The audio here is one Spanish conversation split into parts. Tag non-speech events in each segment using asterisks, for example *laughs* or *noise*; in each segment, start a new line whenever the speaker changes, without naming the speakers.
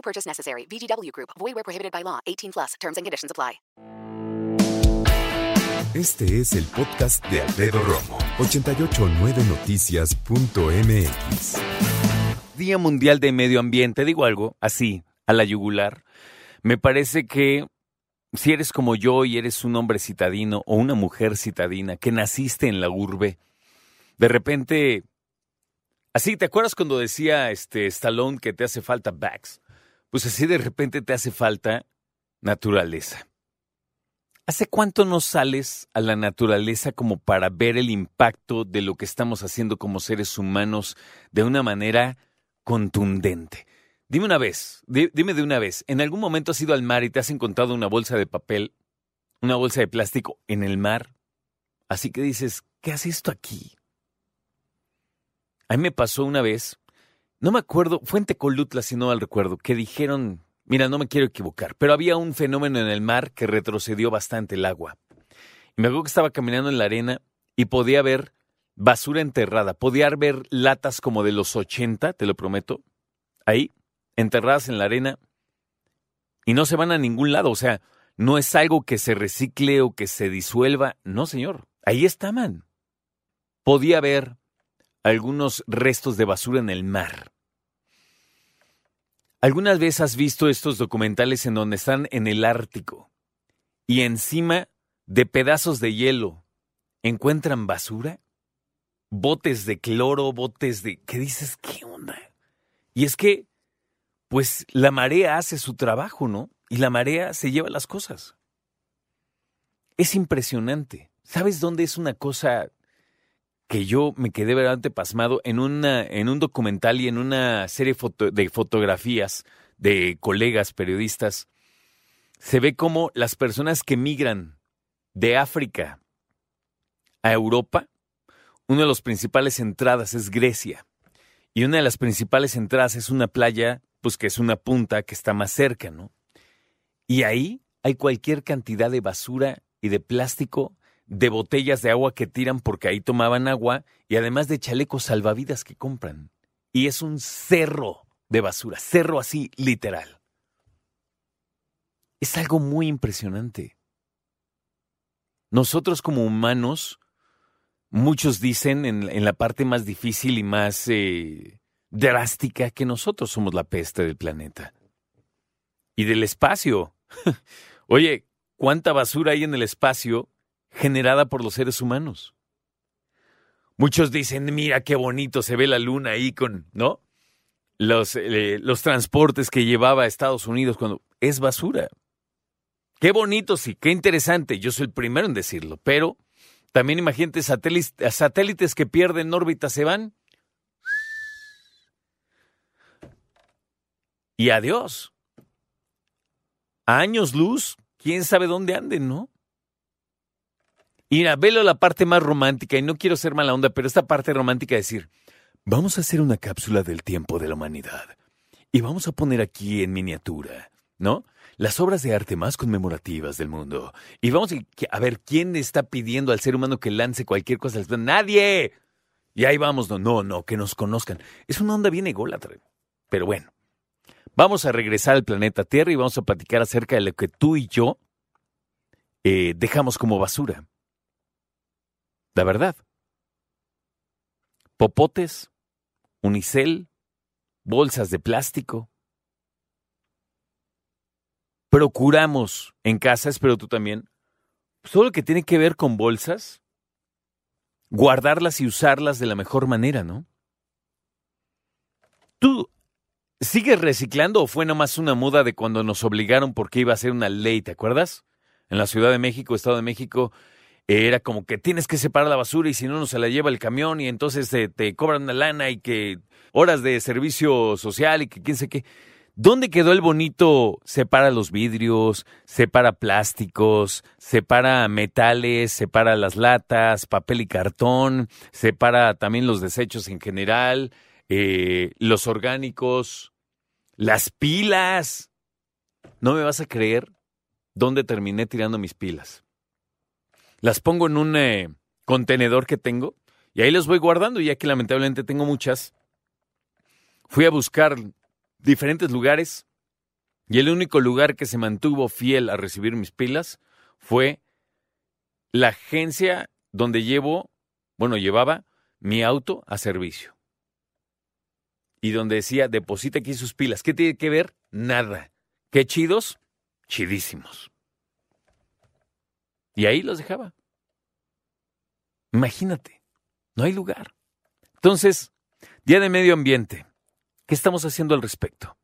No purchase necessary. VGW Group. Void where prohibited by law. 18 plus. Terms and conditions apply.
Este es el podcast de Alfredo Romo. 889noticias.mx.
Día Mundial de Medio Ambiente. Digo algo así, a la yugular. Me parece que si eres como yo y eres un hombre citadino o una mujer citadina que naciste en la urbe, de repente, así, ¿te acuerdas cuando decía este Stallone que te hace falta backs? Pues así de repente te hace falta naturaleza. ¿Hace cuánto no sales a la naturaleza como para ver el impacto de lo que estamos haciendo como seres humanos de una manera contundente? Dime una vez, dime de una vez, ¿en algún momento has ido al mar y te has encontrado una bolsa de papel, una bolsa de plástico en el mar? Así que dices, ¿qué hace esto aquí? A mí me pasó una vez, no me acuerdo, fue en Tecolutla si no mal recuerdo, que dijeron, mira, no me quiero equivocar, pero había un fenómeno en el mar que retrocedió bastante el agua. Y me acuerdo que estaba caminando en la arena y podía ver basura enterrada, podía ver latas como de los 80, te lo prometo, ahí, enterradas en la arena y no se van a ningún lado. O sea, no es algo que se recicle o que se disuelva. No, señor. Ahí estaban. Podía haber algunos restos de basura en el mar. ¿Algunas veces has visto estos documentales en donde están en el Ártico y encima de pedazos de hielo encuentran basura? Botes de cloro, botes de... ¿Qué dices? ¿Qué onda? Y es que pues la marea hace su trabajo, ¿no? Y la marea se lleva las cosas. Es impresionante. ¿Sabes dónde es una cosa que yo me quedé verdaderamente pasmado en, una, en un documental y en una serie de fotografías de colegas periodistas? Se ve como las personas que migran de África a Europa, una de las principales entradas es Grecia. Y una de las principales entradas es una playa pues que es una punta que está más cerca, ¿no? Y ahí hay cualquier cantidad de basura y de plástico, de botellas de agua que tiran porque ahí tomaban agua y además de chalecos salvavidas que compran. Y es un cerro de basura, cerro así literal. Es algo muy impresionante. Nosotros como humanos, muchos dicen en, la parte más difícil y más eh, drástica que nosotros somos la peste del planeta. Y del espacio. *laughs* Oye, ¿cuánta basura hay en el espacio generada por los seres humanos? Muchos dicen, mira qué bonito se ve la luna ahí con, ¿no? Los, eh, los transportes que llevaba a Estados Unidos cuando es basura. Qué bonito, sí, qué interesante. Yo soy el primero en decirlo, pero también imagínate satélites, satélites que pierden órbita se van y adiós. A años luz, quién sabe dónde anden, ¿no? Mira, velo la parte más romántica, y no quiero ser mala onda, pero esta parte romántica es decir, vamos a hacer una cápsula del tiempo de la humanidad. Y vamos a poner aquí en miniatura, ¿no? Las obras de arte más conmemorativas del mundo. Y vamos a, ver quién está pidiendo al ser humano que lance cualquier cosa. ¡Nadie! Y ahí vamos, no, no, no, que nos conozcan. Es una onda bien ególatra. Pero bueno, Vamos a regresar al planeta Tierra y vamos a platicar acerca de lo que tú y yo eh, dejamos como basura. La verdad. Popotes, unicel, bolsas de plástico. Procuramos en casa, espero tú también, todo lo que tiene que ver con bolsas, guardarlas y usarlas de la mejor manera, ¿no? Tú ¿Sigues reciclando o fue nomás una muda de cuando nos obligaron porque iba a ser una ley, ¿te acuerdas? En la Ciudad de México, Estado de México, era como que tienes que separar la basura y si no, no se la lleva el camión y entonces te, te cobran una lana y que horas de servicio social y que quién sé qué. ¿Dónde quedó el bonito separa los vidrios, separa plásticos, separa metales, separa las latas, papel y cartón, separa también los desechos en general, eh, los orgánicos, las pilas? No me vas a creer dónde terminé tirando mis pilas. Las pongo en un eh, contenedor que tengo y ahí las voy guardando, ya que lamentablemente tengo muchas. Fui a buscar diferentes lugares y el único lugar que se mantuvo fiel a recibir mis pilas fue la agencia donde llevo, bueno, llevaba mi auto a servicio. Y donde decía, deposita aquí sus pilas. ¿Qué tiene que ver? Nada. ¿Qué chidos? Chidísimos. Y ahí los dejaba. Imagínate, no hay lugar. Entonces, Día de Medio Ambiente. ¿Qué estamos haciendo al respecto?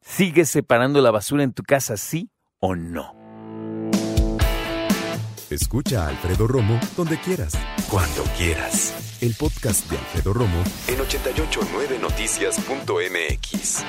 ¿Sigues separando la basura en tu casa, sí o no?
Escucha a Alfredo Romo donde quieras, cuando quieras. El podcast de Alfredo Romo en 889noticias.mx.